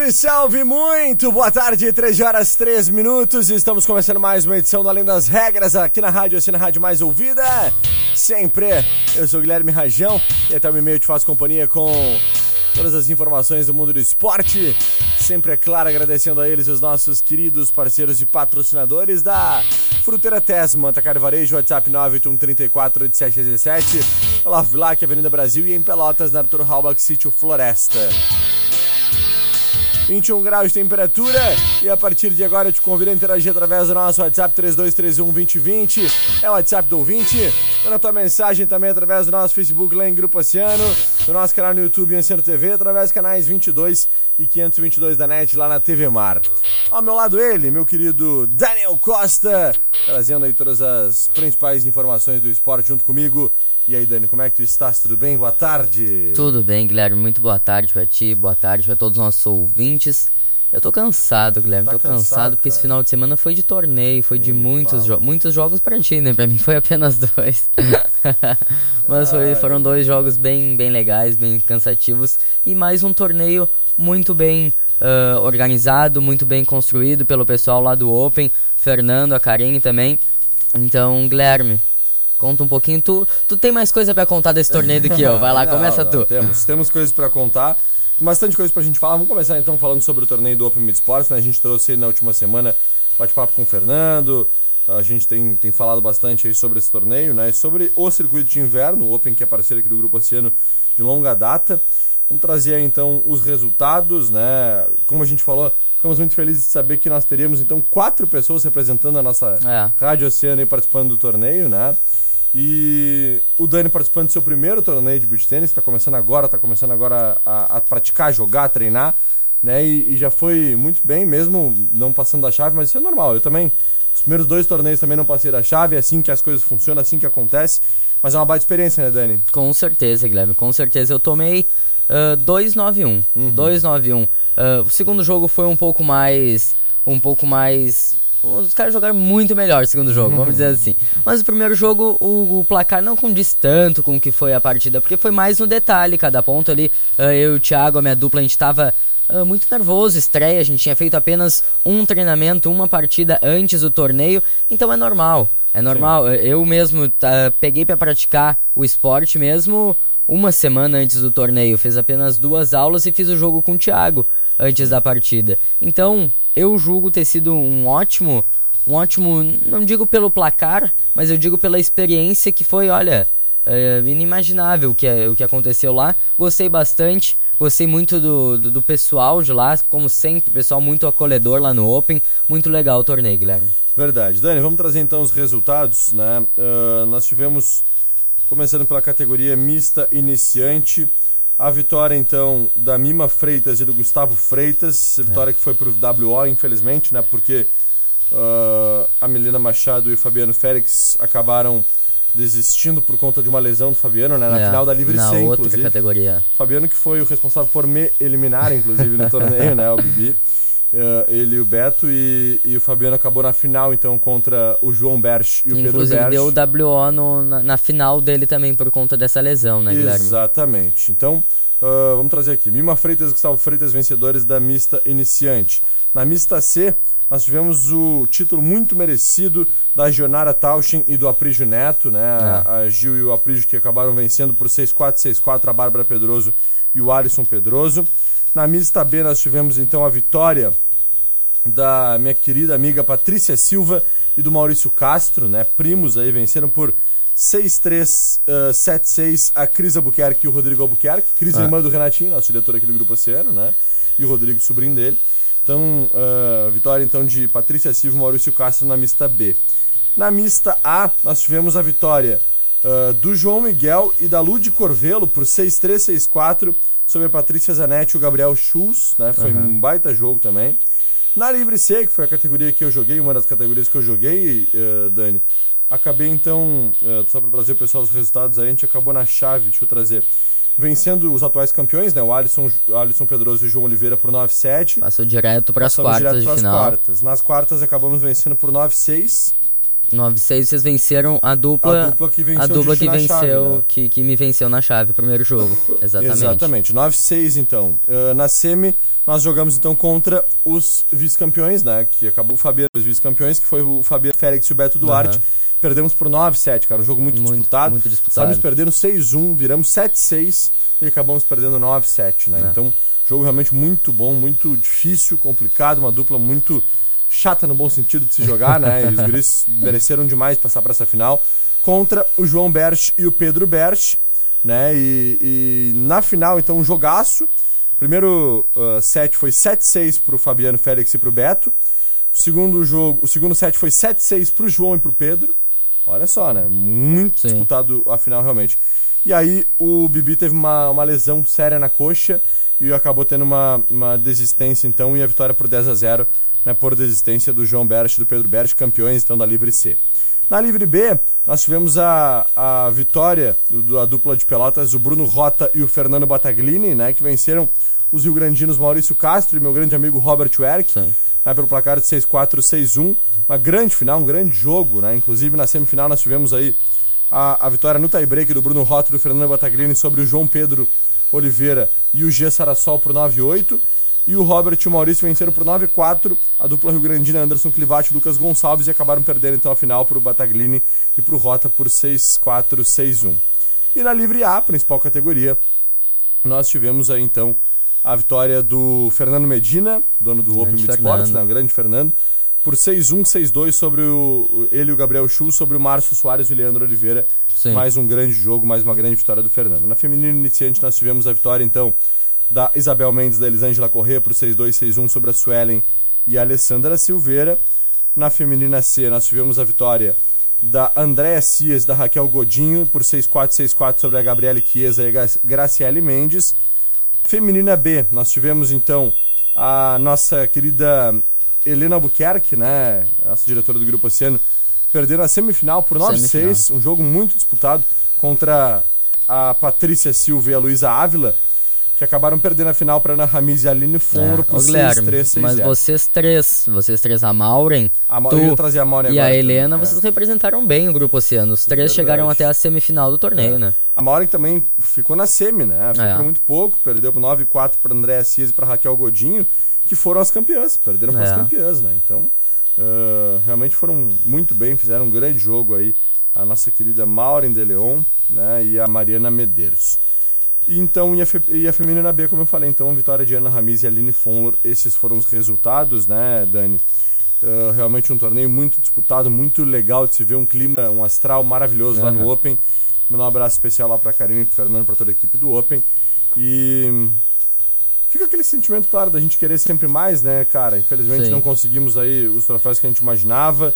Salve, salve, muito boa tarde, 13 horas 3 minutos. Estamos começando mais uma edição do Além das Regras aqui na rádio, assim na rádio mais ouvida. Sempre. Eu sou Guilherme Rajão e até o e-mail te faço companhia com todas as informações do mundo do esporte. Sempre é claro, agradecendo a eles, os nossos queridos parceiros e patrocinadores da Fruteira Tesma, Tacar Varejo, WhatsApp 98134 8717, Olavo Vilac, Avenida Brasil e em Pelotas, na Arthur Halbach, Sítio Floresta. 21 graus de temperatura. E a partir de agora eu te convido a interagir através do nosso WhatsApp 3231 2020. É o WhatsApp do ouvinte. Manda tua mensagem também através do nosso Facebook lá em Grupo Oceano, do nosso canal no YouTube Oceano TV, através dos canais 22 e 522 da NET lá na TV Mar. Ao meu lado ele, meu querido Daniel Costa, trazendo aí todas as principais informações do esporte junto comigo. E aí, Dani, como é que tu estás? Tudo bem? Boa tarde. Tudo bem, Guilherme. Muito boa tarde pra ti, boa tarde pra todos os nossos ouvintes. Eu tô cansado, Guilherme. Tá tô cansado, cansado, porque cara. esse final de semana foi de torneio, foi de Nem me muitos, jo muitos jogos pra ti, né? Pra mim foi apenas dois. Mas foi- foram dois jogos bem, bem legais, bem cansativos. E mais um torneio muito bem ah, organizado, muito bem construído pelo pessoal lá do Open. Fernando, a Karine também. Então, Guilherme, conta um pouquinho. Tu, tu tem mais coisa pra contar desse torneio do que eu. Vai lá, Não, começa não, tu. Temos, temos coisas pra contar. Bastante coisa pra gente falar. Vamos começar então falando sobre o torneio do Open Mid Sports. Né? A gente trouxe na última semana bate-papo com o Fernando. A gente tem, tem falado bastante aí sobre esse torneio, né? E sobre o circuito de inverno, o Open, que é parceiro aqui do Grupo Oceano de longa data. Vamos trazer aí então os resultados, né? Como a gente falou, ficamos muito felizes de saber que nós teríamos então quatro pessoas representando a nossa É. Rádio Oceano aí participando do torneio, né? E o Dani participando do seu primeiro torneio de beach tênis, que tá começando agora, tá começando agora a, a praticar, jogar, treinar, né? E, e já foi muito bem, mesmo não passando da chave, mas isso é normal. Eu também, os primeiros dois torneios também não passei da chave, é assim que as coisas funcionam, assim que acontece. Mas é uma baita experiência, né, Dani? Com certeza, Guilherme, com certeza. Eu tomei ah, 291. Uhum. 291. Ah, o segundo jogo foi um pouco mais. Um pouco mais. Os caras jogaram muito melhor o segundo jogo, vamos dizer assim. Mas o primeiro jogo, o, o placar não condiz tanto com o que foi a partida, porque foi mais no detalhe, cada ponto ali. ah, eu e o Thiago, a minha dupla, a gente tava ah, muito nervoso, estreia, a gente tinha feito apenas um treinamento, uma partida antes do torneio, então é normal. É normal, eu mesmo tá, peguei pra praticar o esporte mesmo uma semana antes do torneio, fiz apenas duas aulas e fiz o jogo com o Thiago antes da partida. Então, eu julgo ter sido um ótimo, um ótimo, não digo pelo placar, mas eu digo pela experiência que foi, olha, é, inimaginável o que, o que aconteceu lá. Gostei bastante, gostei muito do, do, do pessoal de lá, como sempre, pessoal muito acolhedor lá no Open. Muito legal o torneio, Guilherme. Verdade. Dani, vamos trazer então os resultados, né? Ah, nós tivemos, começando pela categoria mista iniciante, a vitória então da Mima Freitas e do Gustavo Freitas, vitória que foi pro WO, infelizmente, né? Porque ah, a Melina Machado e o Fabiano Félix acabaram desistindo por conta de uma lesão do Fabiano, né? Na É, final da Livre Na 100, outra inclusive. categoria. Fabiano que foi o responsável por me eliminar, inclusive, no torneio, né? O Bibi. Eh, ele e o Beto. E, e o Fabiano acabou na final, então, contra o João Berch e o Inclusive Pedro Berch. deu o WO no- na, na final dele também por conta dessa lesão, né, Guilherme? Exatamente. Então, ah, vamos trazer aqui. Mima Freitas e Gustavo Freitas, vencedores da mista iniciante. Na mista C, nós tivemos o título muito merecido da Gionara Tauschen e do Aprígio Neto, né? É. A Gil e o Aprígio que acabaram vencendo por 6-4, 6-4, a Bárbara Pedroso e o Alisson Pedroso. Na mista B, nós tivemos então a vitória da minha querida amiga Patrícia Silva e do Maurício Castro, né? Primos aí venceram por 6-3, uh, 7-6 a Cris Albuquerque e o Rodrigo Albuquerque. Cris é Ah. irmã do Renatinho, nosso diretor aqui do Grupo Oceano, né? e o Rodrigo, sobrinho dele. Então, uh, vitória então de Patrícia Silva e Maurício Castro na mista B. Na mista A, nós tivemos a vitória uh, do João Miguel e da Lud Corvelo por 6-3, 6-4 sobre a Patrícia Zanetti e o Gabriel Schulz, né? Foi uhum. um baita jogo também. Na Livre C, que foi a categoria que eu joguei, uma das categorias que eu joguei, uh, Dani, acabei então, uh, só para trazer o pessoal os resultados aí, a gente acabou na chave, deixa eu trazer vencendo os atuais campeões, né? O Alisson, Alisson Pedroso e o João Oliveira por 9-7. Passou direto para as quartas de final. Quartas. Nas quartas acabamos vencendo por 9-6. 9-6 vocês venceram a dupla. A dupla que venceu, a dupla que, venceu chave, né? que, que me venceu na chave, primeiro jogo. Exatamente. Exatamente. 9-6 então. Uh, na semi, nós jogamos então contra os vice-campeões, né? Que acabou o Fabiano, os vice-campeões, que foi o Fabiano Félix e o Beto Duarte. Uhum. Perdemos por 9-7, cara. Um jogo muito, muito disputado. Muito disputado. Estávamos perdendo 6-1, viramos 7-6 e acabamos perdendo 9-7, né? É. Então, jogo realmente muito bom, muito difícil, complicado, uma dupla muito chata no bom sentido de se jogar, né? E os guris mereceram demais passar para essa final contra o João Berch e o Pedro Berch, né? E, e na final, então, um jogaço. O primeiro uh, set foi 7-6 pro Fabiano Félix e pro Beto. O segundo jogo, o segundo set foi 7-6 pro João e pro Pedro. Olha só, né? Muito Sim. disputado a final realmente. E aí o Bibi teve uma, uma lesão séria na coxa e acabou tendo uma, uma desistência então e a vitória por 10 a 0 né, por desistência do João Berch e do Pedro Berch, campeões então da Livre C. Na Livre B, nós tivemos a, a vitória da dupla de pelotas, o Bruno Rota e o Fernando Bataglini, né, que venceram os rio-grandinos Maurício Castro e meu grande amigo Robert Werck, né, pelo placar de 6-4, 6-1. Uma grande final, um grande jogo, né? Inclusive na semifinal nós tivemos aí a, a vitória no tie-break do Bruno Rota e do Fernando Bataglini sobre o João Pedro Oliveira e o G Sarasol por 9-8. E o Robert e o Maurício venceram por 9-4. A dupla Rio Grandina, Anderson Clivati e Lucas Gonçalves e acabaram perdendo então a final para o Bataglini e para o Rota por 6-4, 6-1. E na Livre A, principal categoria, nós tivemos aí então a vitória do Fernando Medina, dono do Open Meat Sports, né, o grande Fernando, por 6-1, 6-2 sobre o, ele e o Gabriel Chu, sobre o Márcio Soares e o Leandro Oliveira. Sim. Mais um grande jogo, mais uma grande vitória do Fernando. Na feminina iniciante nós tivemos a vitória então da Isabel Mendes da Elisângela Corrêa por 6-2, 6-1 sobre a Suelen e a Alessandra Silveira. Na feminina C nós tivemos a vitória da Andréa Cias da Raquel Godinho por 6-4, 6-4 sobre a Gabriele Chiesa e a Graciele Mendes. Feminina B, nós tivemos então a nossa querida Helena Albuquerque, né, nossa diretora do Grupo Oceano, perdendo a semifinal por 9-6, um jogo muito disputado contra a Patrícia Silva e a Luísa Ávila, que acabaram perdendo a final para Ana Ramiz e a Aline Fonro é, por 6-3, Mas vocês três, vocês três, a Maureen, a Ma tu e a Helena, também, vocês é. representaram bem o Grupo Oceano. Os três Verdade. chegaram até a semifinal do torneio, é. né? A Maureen também ficou na semi, né? Ficou é. muito pouco, perdeu por 9-4 para André Assis e para Raquel Godinho que foram as campeãs, perderam para as é. campeãs, né? Então, uh, realmente foram muito bem, fizeram um grande jogo aí a nossa querida Maureen de Leon, né? E a Mariana Medeiros. Então, e a, e a feminina B, como eu falei, então, vitória de Ana Ramiz e Aline Fonlor, esses foram os resultados, né, Dani? Uh, realmente um torneio muito disputado, muito legal de se ver, um clima, um astral maravilhoso uhum. lá no Open. Mandar um abraço especial lá para Karine, para Fernando, para toda a equipe do Open. E Fica aquele sentimento, claro, da gente querer sempre mais, né, cara? Infelizmente Sim. não conseguimos aí os troféus que a gente imaginava.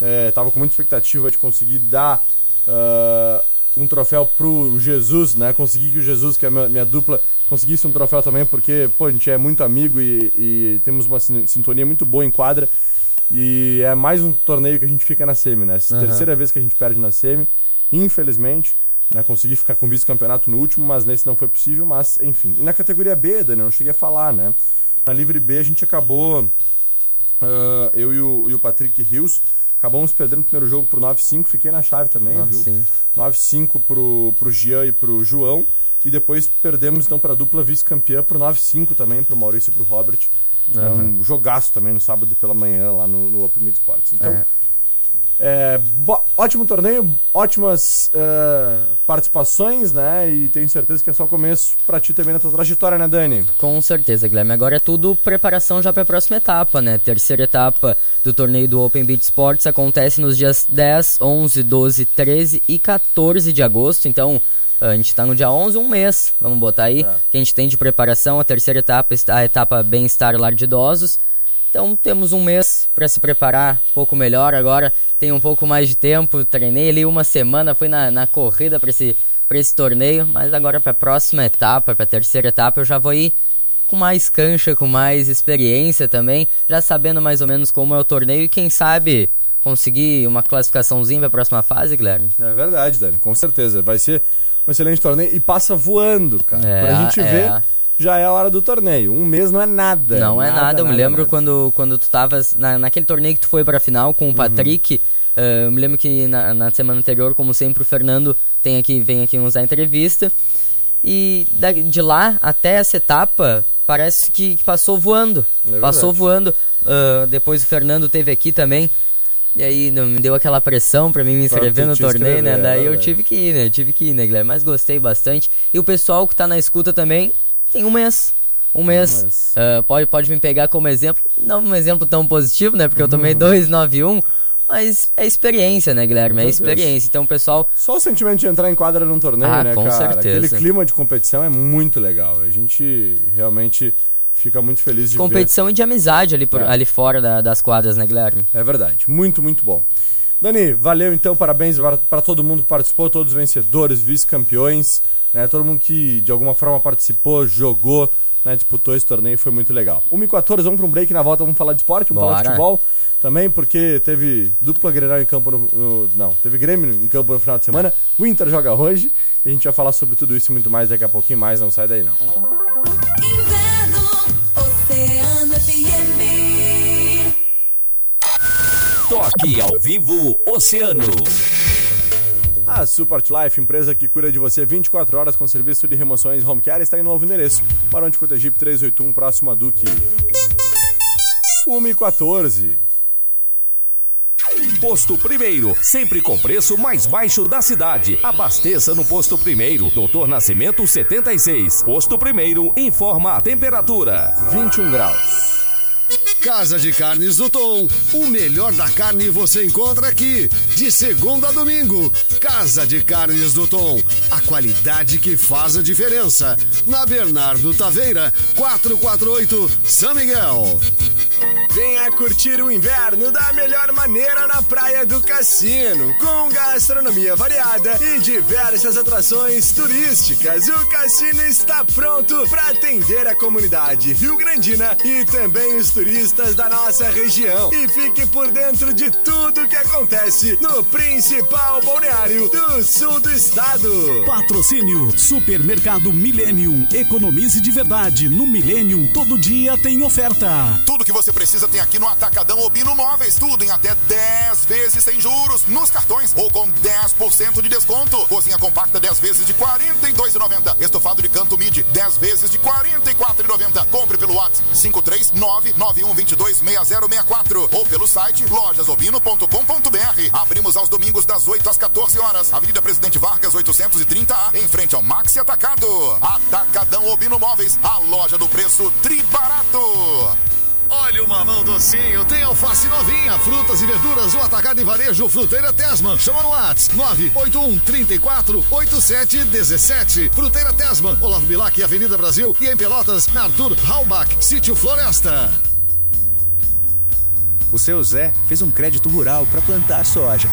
É, tava com muita expectativa de conseguir dar uh, um troféu pro Jesus, né? Conseguir que o Jesus, que é a minha, minha, dupla, conseguisse um troféu também, porque, pô, a gente é muito amigo e, e temos uma sintonia muito boa em quadra. E é mais um torneio que a gente fica na semi, né? Essa uhum. terceira vez que a gente perde na semi, infelizmente. Né, consegui ficar com vice-campeonato no último, mas nesse não foi possível, mas enfim. E na categoria B, Daniel, não cheguei a falar, né? Na Livre B a gente acabou, uh, eu e o, e o, Patrick Rios, acabamos perdendo o primeiro jogo pro 9-5, fiquei na chave também, 9 viu? 9-5 pro, pro Gian e pro João, e depois perdemos então para a dupla vice-campeã pro 9-5 também, pro Maurício e pro Robert. É um jogaço também no sábado pela manhã lá no, no Open Meet Sports. Então, é. É, ótimo torneio, ótimas uh, participações, né? E tenho certeza que é só o começo para ti também na tua trajetória, né, Dani? Com certeza, Guilherme. Agora é tudo preparação já para a próxima etapa, né? Terceira etapa do torneio do Open Beach Sports acontece nos dias 10, 11, 12, 13 e 14 de agosto. Então, A gente tá no dia 11, um mês, vamos botar aí, é. que a gente tem de preparação, a terceira etapa, a etapa bem-estar lar de idosos. Então temos um mês para se preparar um pouco melhor agora, tem um pouco mais de tempo, treinei ali uma semana, fui na, na corrida para esse, esse torneio, mas agora para a próxima etapa, para a terceira etapa, eu já vou ir com mais cancha, com mais experiência também, já sabendo mais ou menos como é o torneio e quem sabe conseguir uma classificaçãozinha para a próxima fase, Guilherme. É verdade, Dani, com certeza. Vai ser um excelente torneio e passa voando, cara. É, pra gente é. ver já é a hora do torneio. Um mês não é nada. Não é nada, é nada. Eu me lembro quando, quando tu tavas na, naquele torneio que tu foi pra final com o uhum. Patrick. Uhum. Uh, eu me lembro que na, na, semana anterior, como sempre, o Fernando tem aqui, vem aqui nos dar entrevista. E da, de lá até essa etapa, parece que, que passou voando. É passou voando. Uh, depois o Fernando teve aqui também. E aí não me deu aquela pressão para mim me inscrever no torneio, né? Daí eu tive que ir, né? Tive que ir, né, Guilherme? Mas gostei bastante. E o pessoal que tá na escuta também tem um mês. Um mês. Um mês. Uh, pode, pode me pegar como exemplo. Não um exemplo tão positivo, né? Porque eu tomei 291. Uhum. Mas é experiência, né, Guilherme? É experiência. Então, pessoal. Só o sentimento de entrar em quadra num torneio, ah, né, com cara? Certeza. Aquele clima de competição é muito legal. A gente realmente fica muito feliz de Competição ver. e de amizade ali, por, é. ali fora da, das quadras, né, Guilherme? É verdade. Muito, muito bom. Dani, valeu então, parabéns para todo mundo que participou, todos os vencedores, vice-campeões, né, todo mundo que de alguma forma participou, jogou, né, disputou esse torneio, foi muito legal. 1h14, vamos para um break na volta, vamos falar de esporte, vamos Bora. falar de futebol também, porque teve dupla Grenal em campo no, no, Não, teve Grêmio em campo no final de semana, o Inter joga hoje, a gente vai falar sobre tudo isso e muito mais daqui a pouquinho mais, não sai daí não. Toque ao vivo Oceano. A Support Life, empresa que cuida de você 24 horas com serviço de remoções home care, está em novo endereço. Barão de Cotegipe 381, próximo a Duque. 1 14. Posto Primeiro, sempre com preço mais baixo da cidade. Abasteça no Posto Primeiro, Doutor Nascimento 76. Posto Primeiro, informa a temperatura: 21 graus. Casa de Carnes do Tom. O melhor da carne você encontra aqui. De segunda a domingo. Casa de Carnes do Tom. A qualidade que faz a diferença. Na Bernardo Taveira, 448, São Miguel. Venha curtir o inverno da melhor maneira na Praia do Cassino, com gastronomia variada e diversas atrações turísticas. O cassino está pronto para atender a comunidade rio-grandina e também os turistas da nossa região. E fique por dentro de tudo que acontece no principal balneário do sul do estado. Patrocínio Supermercado Millennium. Economize de verdade. No Millennium, todo dia tem oferta. Tudo que você precisa tem aqui no Atacadão Obino Móveis. Tudo em até 10 vezes sem juros nos cartões ou com 10% de desconto. Cozinha compacta 10 vezes de R$ 42,90. Estofado de canto mid 10 vezes de R$ 44,90. Compre pelo WhatsApp 53991226064 ou pelo site lojasobino.com.br. Abrimos aos domingos das 8 às 14 horas. Avenida Presidente Vargas 830A, em frente ao Maxi Atacado. Atacadão Obino Móveis, a loja do preço tribarato. Olha o mamão docinho, tem alface novinha, frutas e verduras, o atacado e varejo Fruteira Tesman. Chama no Whats 981 34 87 17. Fruteira Tesman, Olavo Bilac, Avenida Brasil e em Pelotas, na Arthur Halbach, Sítio Floresta. O seu Zé fez um crédito rural para plantar soja.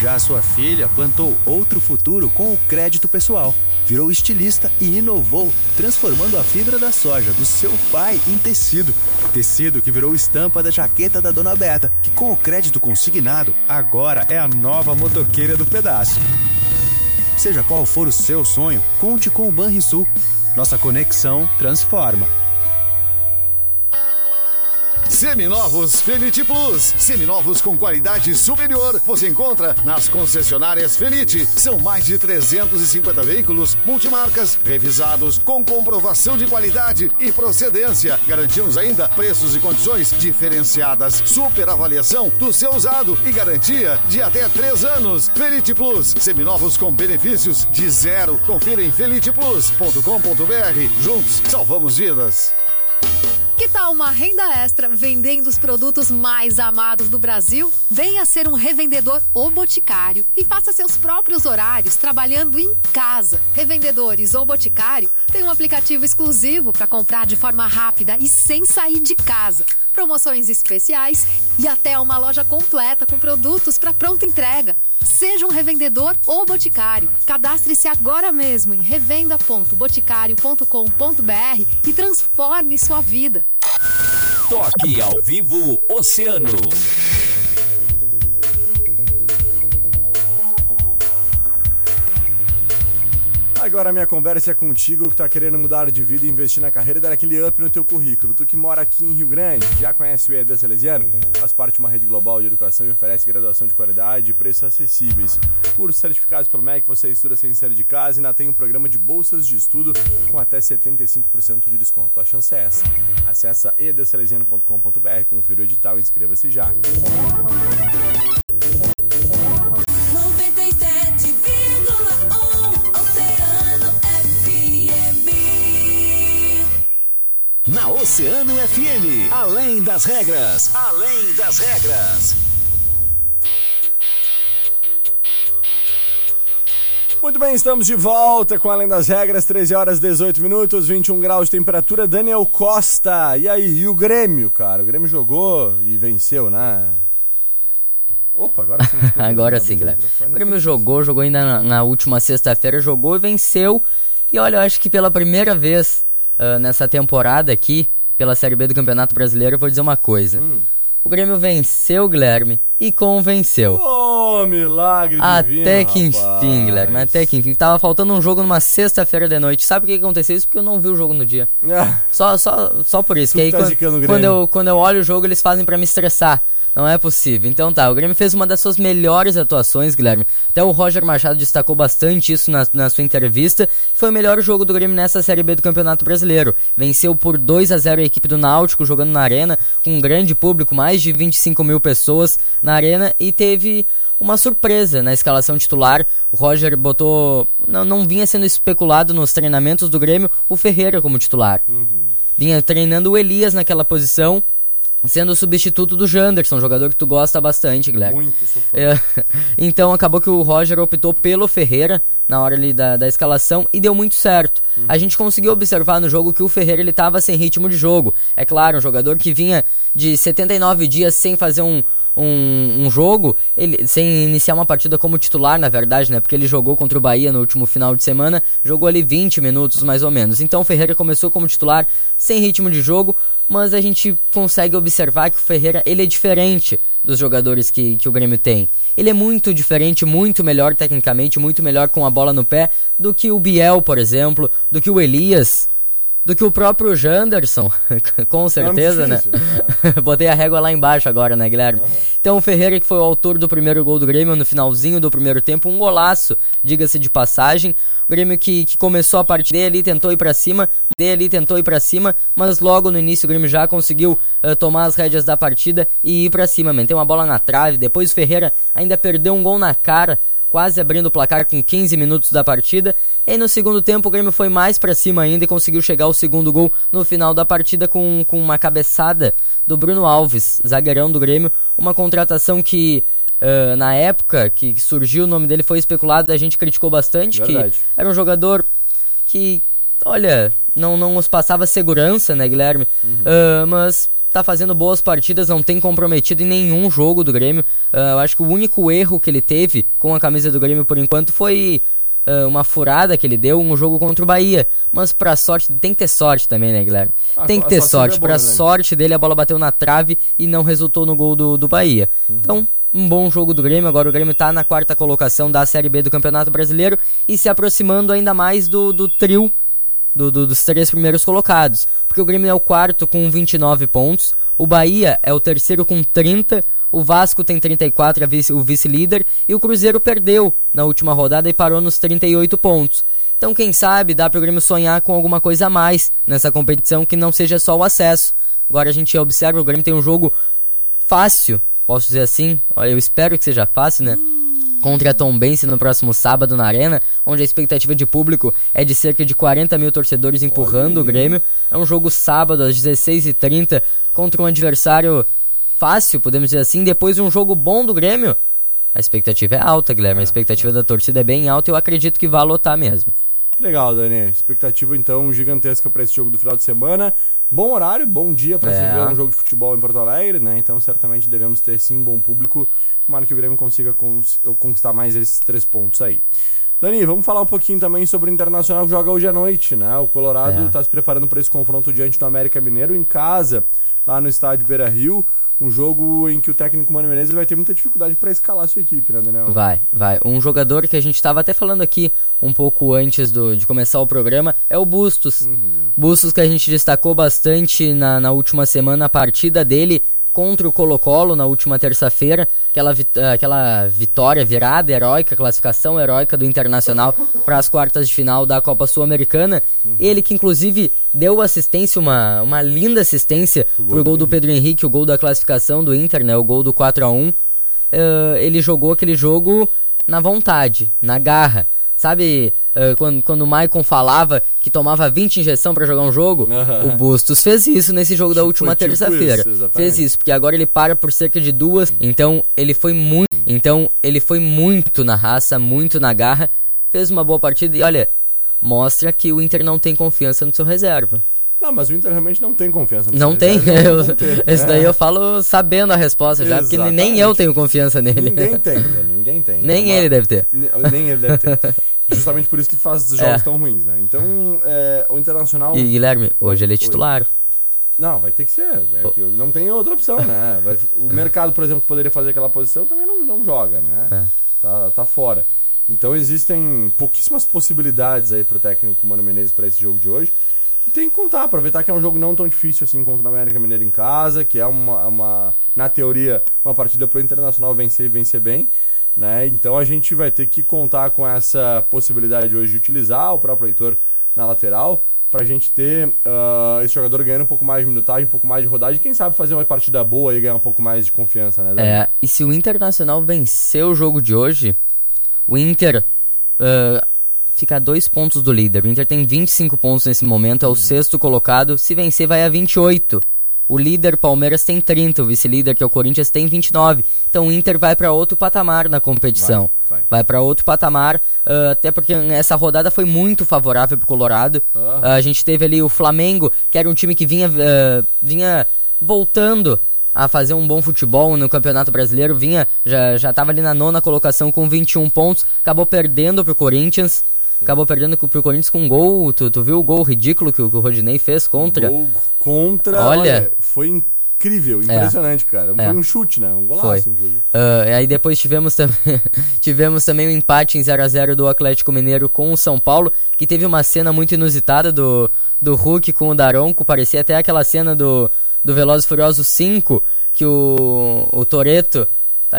Já a sua filha plantou outro futuro com o crédito pessoal virou estilista e inovou, transformando a fibra da soja do seu pai em tecido. Tecido que virou estampa da jaqueta da dona Beta, que com o crédito consignado, agora é a nova motoqueira do pedaço. Seja qual for o seu sonho, conte com o Banrisul. Nossa conexão transforma. Seminovos Felite Plus. Seminovos com qualidade superior. Você encontra nas concessionárias Felite. São mais de 350 veículos multimarcas revisados com comprovação de qualidade e procedência. Garantimos ainda preços e condições diferenciadas. Super avaliação do seu usado e garantia de até 3 anos. Felite Plus. Seminovos com benefícios de zero. Confira em feliteplus.com.br. Juntos salvamos vidas. Que tal uma renda extra vendendo os produtos mais amados do Brasil? Venha ser um revendedor ou boticário e faça seus próprios horários trabalhando em casa. Revendedores ou boticário tem um aplicativo exclusivo para comprar de forma rápida e sem sair de casa. Promoções especiais e até uma loja completa com produtos para pronta entrega. Seja um revendedor ou boticário. Cadastre-se agora mesmo em revenda.boticário.com.br e transforme sua vida. Toque ao vivo Oceano. Agora a minha conversa é contigo que tá querendo mudar de vida, investir na carreira e dar aquele up no teu currículo. Tu que mora aqui em Rio Grande, já conhece o EAD Salesiano? Faz parte de uma rede global de educação e oferece graduação de qualidade e preços acessíveis. Cursos certificados pelo MEC, você estuda sem sair de casa e ainda tem um programa de bolsas de estudo com até 75% de desconto. A chance é essa. Acesse edasalesiano.com.br, confira o edital e inscreva-se já. 97,1 Oceano FM, além das regras, além das regras. Muito bem, estamos de volta com Além das Regras, 13 horas 18 minutos, 21 graus de temperatura. Daniel Costa, e aí? E o Grêmio, cara? O Grêmio jogou e venceu, né? Opa, agora sim. Agora sim, Guilherme. O Grêmio jogou, jogou ainda na, na última sexta-feira, jogou e venceu. E olha, eu acho que pela primeira vez ah, nessa temporada aqui, pela Série B do Campeonato Brasileiro, eu vou dizer uma coisa. Hum. O Grêmio venceu, Guilherme, e convenceu. Ô, milagre divino, Até que enfim, Guilherme, até que enfim. Tava faltando um jogo numa sexta-feira de noite. Sabe o que aconteceu? Isso porque eu não vi o jogo no dia. Ah, Só, só, só por isso. Tu Que aí tá quando, quando, eu, quando eu olho o jogo, eles fazem pra me estressar. Não é possível. Então tá, o Grêmio fez uma das suas melhores atuações, Guilherme. Até o Roger Machado destacou bastante isso na, na sua entrevista. Foi o melhor jogo do Grêmio nessa Série B do Campeonato Brasileiro. Venceu por 2 a 0 a equipe do Náutico, jogando na Arena, com um grande público, mais de 25 mil pessoas na Arena, e teve uma surpresa na escalação titular. O Roger botou. Não, não vinha sendo especulado nos treinamentos do Grêmio o Ferreira como titular. Vinha treinando o Elias naquela posição, sendo o substituto do Janderson, jogador que tu gosta bastante, Guilherme. muito, sou fã. É, então acabou que o Roger optou pelo Ferreira na hora ali da, da escalação e deu muito certo. A gente conseguiu observar no jogo que o Ferreira ele tava sem ritmo de jogo. É claro, um jogador que vinha de 79 dias sem fazer um, um, um jogo, ele, sem iniciar uma partida como titular, na verdade, né? Porque ele jogou contra o Bahia no último final de semana, jogou ali 20 minutos mais ou menos. Então o Ferreira começou como titular, sem ritmo de jogo, mas a gente consegue observar que o Ferreira ele é diferente dos jogadores que, que o Grêmio tem. Ele é muito diferente, muito melhor tecnicamente, muito melhor com a bola no pé do que o Biel, por exemplo, do que o Elias, do que o próprio Janderson, com certeza, né? difícil, Botei a régua lá embaixo agora, né, Guilherme? Então o Ferreira que foi o autor do primeiro gol do Grêmio no finalzinho do primeiro tempo, um golaço, diga-se de passagem. O Grêmio que, que começou a partir dele, tentou ir pra cima, dele tentou ir pra cima, mas logo no início o Grêmio já conseguiu eh, tomar as rédeas da partida e ir pra cima, meteu uma bola na trave. Depois o Ferreira ainda perdeu um gol na cara quase abrindo o placar com 15 minutos da partida. E no segundo tempo o Grêmio foi mais pra cima ainda e conseguiu chegar ao segundo gol no final da partida com, com uma cabeçada do Bruno Alves, zagueirão do Grêmio. Uma contratação que ah, na época que surgiu o nome dele foi especulado, a gente criticou bastante, Verdade. que era um jogador que, olha, não, não nos passava segurança, né, Guilherme? Ah, mas tá fazendo boas partidas, não tem comprometido em nenhum jogo do Grêmio. Ah, eu acho que o único erro que ele teve com a camisa do Grêmio por enquanto foi ah, uma furada que ele deu um jogo contra o Bahia. Mas pra sorte, tem que ter sorte também, né, Guilherme? Ah, tem que ter sorte sorte. é Pra boa, né? sorte dele, a bola bateu na trave e não resultou no gol do, do Bahia. Então, um bom jogo do Grêmio. Agora o Grêmio tá na quarta colocação da Série B do Campeonato Brasileiro e se aproximando ainda mais do, do trio do- do- dos três primeiros colocados. Porque o Grêmio é o quarto com 29 pontos, o Bahia é o terceiro com 30, o Vasco tem 34, é vice- o vice-líder, e o Cruzeiro perdeu na última rodada e parou nos 38 pontos. Então, quem sabe, dá pro Grêmio sonhar com alguma coisa a mais nessa competição que não seja só o acesso. Agora a gente observa, o Grêmio tem um jogo fácil, posso dizer assim, eu espero que seja fácil, né? Contra a Tombense no próximo sábado na Arena, onde a expectativa de público é de cerca de 40 mil torcedores empurrando o Grêmio. É um jogo sábado às 16h30 contra um adversário fácil, podemos dizer assim, depois de um jogo bom do Grêmio. A expectativa é alta, Guilherme. A expectativa da torcida é bem alta e eu acredito que vai lotar mesmo. Que legal, Dani. Expectativa então gigantesca para esse jogo do final de semana. Bom horário, bom dia para É. se ver um jogo de futebol em Porto Alegre, né? Então certamente devemos ter sim um bom público. Tomara que o Grêmio consiga cons- conquistar mais esses três pontos aí. Dani, vamos falar um pouquinho também sobre o Internacional que joga hoje à noite, né? O Colorado É. está se preparando para esse confronto diante do América Mineiro em casa, lá no estádio Beira Rio. Um jogo em que o técnico Mano Menezes vai ter muita dificuldade para escalar a sua equipe, né, Daniel? Vai, vai. Um jogador que a gente estava até falando aqui um pouco antes do- de começar o programa é o Bustos. Bustos que a gente destacou bastante na, na última semana a partida dele contra o Colo-Colo na última terça-feira. Aquela, ah, aquela vitória virada heróica, classificação heróica do Internacional para as quartas de final da Copa Sul-Americana. Ele que inclusive deu assistência, uma, uma linda assistência pro gol do Pedro Henrique, o gol da classificação do Inter, né? O gol do 4 a 1 eh, ele jogou aquele jogo na vontade, na garra. Sabe eh, quando, quando o Maicon falava que tomava 20 injeção pra jogar um jogo? Aham. O Bustos fez isso nesse jogo da Foi última tipo terça-feira. fez isso, porque agora ele para por cerca de duas. Então ele foi muito. Então ele foi muito na raça, muito na garra. Fez uma boa partida e olha, mostra que o Inter não tem confiança no seu reserva. Não, mas o Inter realmente não tem confiança no Não tem. reserva, Eu- não ter. esse daí É. eu falo sabendo a resposta já, porque nem Exatamente. eu tenho confiança nele. Ninguém tem, né? ninguém tem. Nem É uma- ele deve ter. Ne- Nem ele deve ter. Justamente por isso que faz os jogos É. tão ruins, né? Então, é, o Internacional. E Guilherme, hoje ele é titular. Não, vai ter que ser. É não tem outra opção, né? O mercado, por exemplo, que poderia fazer aquela posição também não, não joga, né? É. Tá, tá fora. Então existem pouquíssimas possibilidades aí pro técnico Mano Menezes para esse jogo de hoje. Tem que contar, aproveitar que é um jogo não tão difícil assim contra o América Mineiro em casa, que é uma, uma na teoria, uma partida pro Internacional vencer e vencer bem. Né? Então a gente vai ter que contar com essa possibilidade hoje de utilizar o próprio Heitor na lateral pra gente ter ah, esse jogador ganhando um pouco mais de minutagem, um pouco mais de rodagem, quem sabe fazer uma partida boa e ganhar um pouco mais de confiança, né? É, e se o Internacional vencer o jogo de hoje, o Inter ah, fica a dois pontos do líder. O Inter tem 25 pontos nesse momento, é o sexto colocado. Se vencer, vai a 28. O líder Palmeiras tem 30, o vice-líder, que é o Corinthians, tem 29. Então o Inter vai para outro patamar na competição. Vai, vai. Vai para outro patamar, ah, até porque essa rodada foi muito favorável pro Colorado. Ah. Ah, a gente teve ali o Flamengo, que era um time que vinha, ah, vinha voltando a fazer um bom futebol no Campeonato Brasileiro, vinha já já estava ali na nona colocação com 21 pontos, acabou perdendo pro Corinthians. Acabou perdendo pro Corinthians com um gol. Tu, tu viu o gol ridículo que, o- que o Rodinei fez contra? Gol contra. Olha. foi incrível, impressionante, cara. Foi É. um chute, né? Um Foi. golaço, inclusive. Ah, aí depois tivemos também, tivemos também o empate em 0 a 0 do Atlético Mineiro com o São Paulo, que teve uma cena muito inusitada do, do Hulk com o Daronco, parecia até aquela cena do, do Velozes e Furiosos 5, que o, o Toreto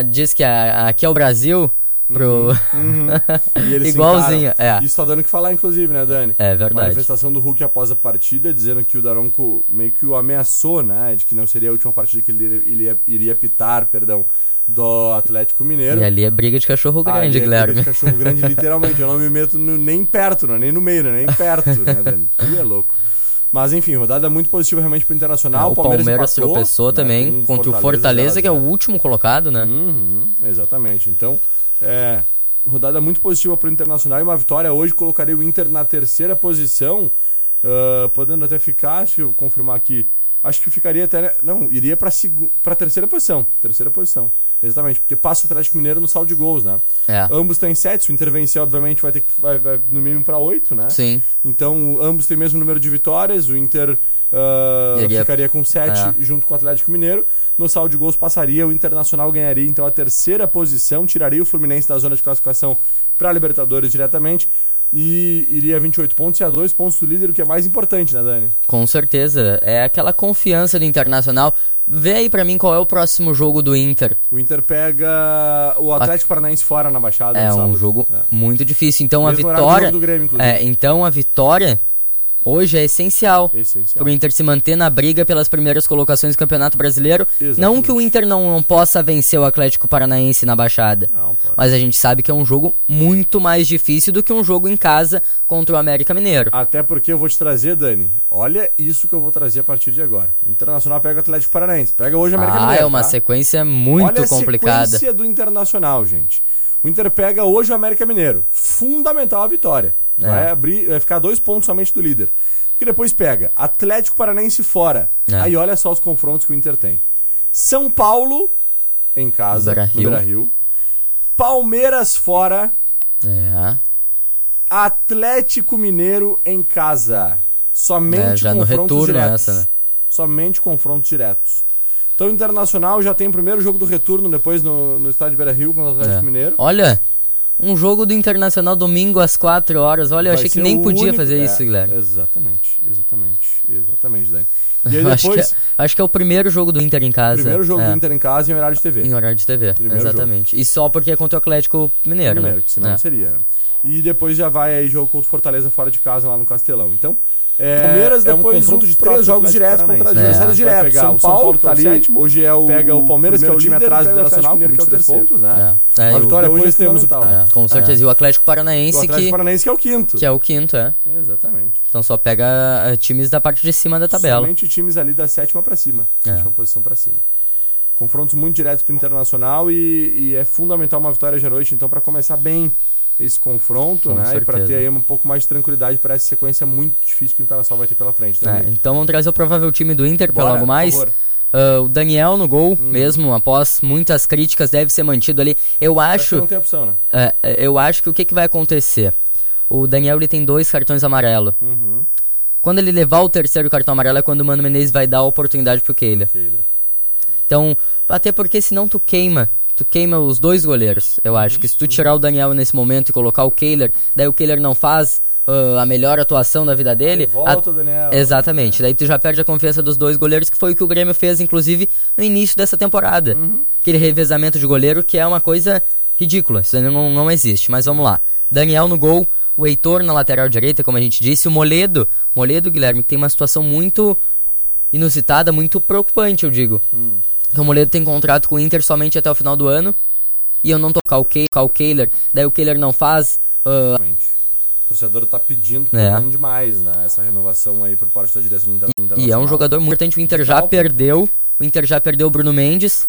diz que a- aqui é o Brasil, pro... Uhum. E se Igualzinho, é. Isso tá dando o que falar, inclusive, né, Dani? É verdade. Manifestação do Hulk após a partida, dizendo que o Daronco meio que o ameaçou, né? De que não seria a última partida que ele iria, iria, pitar, perdão, do Atlético Mineiro. E ali é briga de cachorro grande, é Guilherme. briga de cachorro grande, literalmente. Eu não me meto no- nem perto, né? nem no meio, né? nem perto, né, Dani? Tu é louco. Mas enfim, rodada muito positiva realmente pro Internacional. É, o Palmeiras, empatou, tropeçou né, também contra o Fortaleza, que é o 0 a 0. último colocado, né? Uhum, exatamente. Então, é, rodada muito positiva para o Internacional e uma vitória hoje colocaria o Inter na terceira posição, ah, podendo até ficar, deixa eu confirmar aqui, acho que ficaria até, não, iria para para terceira posição, terceira posição. Exatamente, porque passa o Atlético Mineiro no saldo de gols, né? É. Ambos têm sete, se o Inter vencer, obviamente, vai ter que vai, vai no mínimo para oito, né? Sim. Então, ambos têm o mesmo número de vitórias. O Inter Iria- ficaria com 7 É. junto com o Atlético Mineiro. No saldo de gols passaria, o Internacional ganharia então a terceira posição, tiraria o Fluminense da zona de classificação para a Libertadores diretamente e iria a 28 pontos e a 2 pontos do líder, o que é mais importante, né, Dani? Com certeza. É aquela confiança do Internacional. Vê aí pra mim qual é o próximo jogo do Inter. O Inter pega o Atlético Paranaense fora na Baixada. É um jogo É. muito difícil. Então Mesmo a do vitória. do Grêmio, é, então a vitória hoje é essencial Essencial. para o Inter se manter na briga pelas primeiras colocações do Campeonato Brasileiro. Não que o Inter não, não possa vencer o Atlético Paranaense na Baixada, Não, mas a gente sabe que é um jogo muito mais difícil do que um jogo em casa contra o América Mineiro. Até porque eu vou te trazer, Dani. Olha isso que eu vou trazer a partir de agora. O Internacional pega o Atlético Paranaense. Pega hoje o América Ah, Mineiro. é uma tá? sequência muito Olha complicada. a sequência do Internacional, gente. O Inter pega hoje o América Mineiro. Fundamental a vitória. Vai É. abrir, vai ficar dois pontos somente do líder. Porque depois pega Atlético Paranaense fora. É. Aí olha só os confrontos que o Inter tem. São Paulo em casa, no Beira-Rio. Palmeiras fora. É. Atlético Mineiro em casa. Somente É, confrontos retorno diretos. essa, né? Somente confrontos diretos. Então o Internacional já tem o primeiro jogo do retorno depois no, no estádio Beira Rio contra o Atlético É. Mineiro. Olha, um jogo do Internacional domingo às 4 horas. Olha, eu Vai achei que nem podia único- fazer é, isso, Guilherme. Exatamente, exatamente, exatamente, Dani. E aí Eu acho, que depois, é, acho que é o primeiro jogo do Inter em casa. primeiro jogo é, do Inter em casa em horário de TV. Em horário de TV, Primeiro exatamente. E só porque é contra o Atlético Mineiro, Mineiro, né? que senão É. seria. né? E depois já vai aí jogo contra o Fortaleza fora de casa lá no Castelão. Então, é, Palmeiras é um depois confronto o de três jogos diretos contra É. adversários Vai diretos. São o São Paulo, Paulo, que tá é o ali, sétimo, hoje é o, pega o Palmeiras, que é o time líder, atrás do o Internacional, com Atlético Mineiro, que é o 23 terceiro. pontos, né? É. É, Uma o- vitória depois hoje é temos o- é, com certeza. E o Atlético O Paranaense, Atlético que, Paranaense que é o quinto. que é o quinto, é. Exatamente. Então só pega times da parte de cima da tabela. Somente times ali da sétima pra cima. É. Sétima posição pra cima. Confrontos muito diretos pro Internacional e, e é fundamental uma vitória de noite, então, pra começar bem esse confronto, Com né? E pra certeza. ter aí um pouco mais de tranquilidade para essa sequência muito difícil que o Internacional vai ter pela frente. É, Né? então vamos trazer o provável time do Inter para Bora, logo mais. Ah, o Daniel no gol, mesmo após muitas críticas, deve ser mantido ali. Eu Acho não tem opção, né? é, é, eu acho que o que, que vai acontecer? O Daniel ele tem dois cartões amarelos. Uhum. Quando ele levar o terceiro cartão amarelo é quando o Mano Menezes vai dar a oportunidade pro Keiler. Kehler. Então, até porque senão tu queima. Tu queima os dois goleiros. Eu acho que se tu tirar o Daniel nesse momento e colocar o Kehler, daí o Kehler não faz ah, a melhor atuação da vida dele. Aí volta a- o Daniel. Exatamente. Daí tu já perde a confiança dos dois goleiros, que foi o que o Grêmio fez, inclusive, no início dessa temporada. Aquele revezamento de goleiro que é uma coisa ridícula. Isso não, não existe. Mas vamos lá. Daniel no gol, o Heitor na lateral direita, como a gente disse, o Moledo. Moledo, Guilherme, tem uma situação muito inusitada, muito preocupante, eu digo. Então, o Moledo tem contrato com o Inter somente até o final do ano. E eu não tocar o, Ke o Kehler, daí o Kehler não faz. Exatamente. O torcedor tá pedindo, É. pedindo demais, né? Essa renovação aí por parte da direção do Inter- E é um jogador muito importante. O Inter já perdeu. O Inter já perdeu o Bruno Mendes,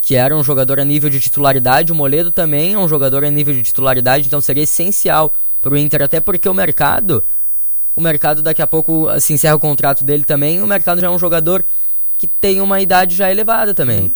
que era um jogador a nível de titularidade. O Moledo também é um jogador a nível de titularidade, então seria essencial pro Inter, até porque o mercado. O mercado daqui a pouco se encerra o contrato dele também. O mercado já é um jogador que tem uma idade já elevada também.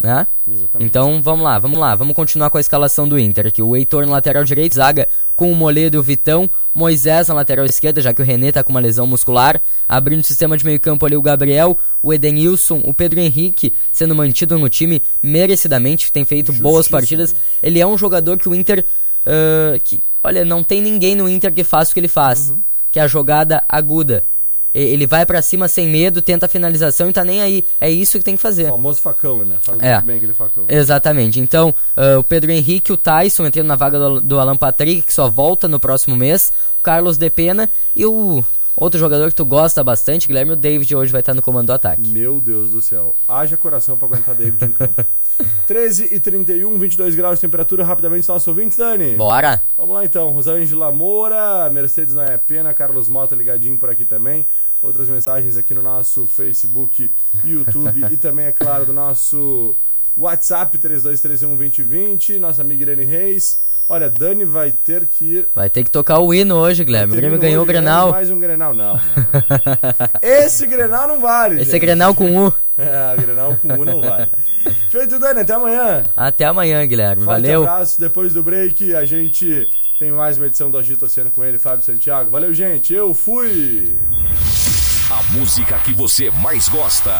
Né? Exatamente. Então vamos lá, vamos lá, vamos continuar com a escalação do Inter aqui. O Heitor na lateral direita, zaga com o Moledo e o Vitão, Moisés na lateral esquerda, já que o René tá com uma lesão muscular, abrindo o sistema de meio-campo ali o Gabriel, o Edenilson, o Pedro Henrique sendo mantido no time merecidamente, tem feito boas partidas. Ele é um jogador que o Inter ah, que, olha, não tem ninguém no Inter que faça o que ele faz, que é a jogada aguda. Ele vai pra cima sem medo, tenta a finalização e tá nem aí. É isso que tem que fazer. O famoso facão, né? Faz É. muito bem aquele facão. Exatamente. Então, ah, o Pedro Henrique, o Tyson entrando na vaga do, do Alan Patrick, que só volta no próximo mês. O Carlos De Pena e o outro jogador que tu gosta bastante, Guilherme, o David, hoje vai estar no comando do ataque. Meu Deus do céu. Haja coração pra aguentar David em campo. 13 e 31, 22 graus de temperatura. Rapidamente, nossos ouvintes, Dani. Bora! Vamos lá então. Rosângela Moura, Mercedes não é pena, Carlos Mota ligadinho por aqui também. Outras mensagens aqui no nosso Facebook, YouTube e também, é claro, do nosso WhatsApp 32312020. Nossa amiga Irene Reis. Olha, Dani vai ter que ir. Vai ter que tocar o hino hoje, Guilherme. O Grêmio ganhou o Hoje Grenal. Mais um Grenal, não. não. Esse Grenal não vale. Esse é gente. Grenal com U. É, Grenal com U não vale. Feito, Dani, até amanhã. Até amanhã, Guilherme. Forte Valeu. abraço. Depois do break, a gente tem mais uma edição do Agito Oceano com ele, Fábio Santiago. Valeu, gente. Eu fui. A música que você mais gosta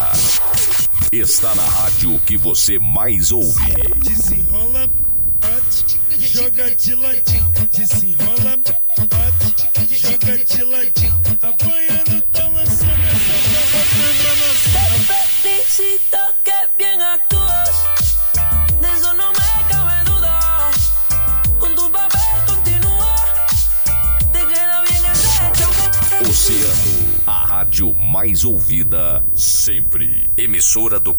está na rádio que você mais ouve. Desenrola, bate, joga de ladinho. Desenrola, bate, joga de ladinho. Apanhando, Felicito que bien actúas, de eso no me cabe duda. Con tu papel continúa, te queda bien el derecho. Oceano, a rádio mais ouvida sempre. Emissora do grupo.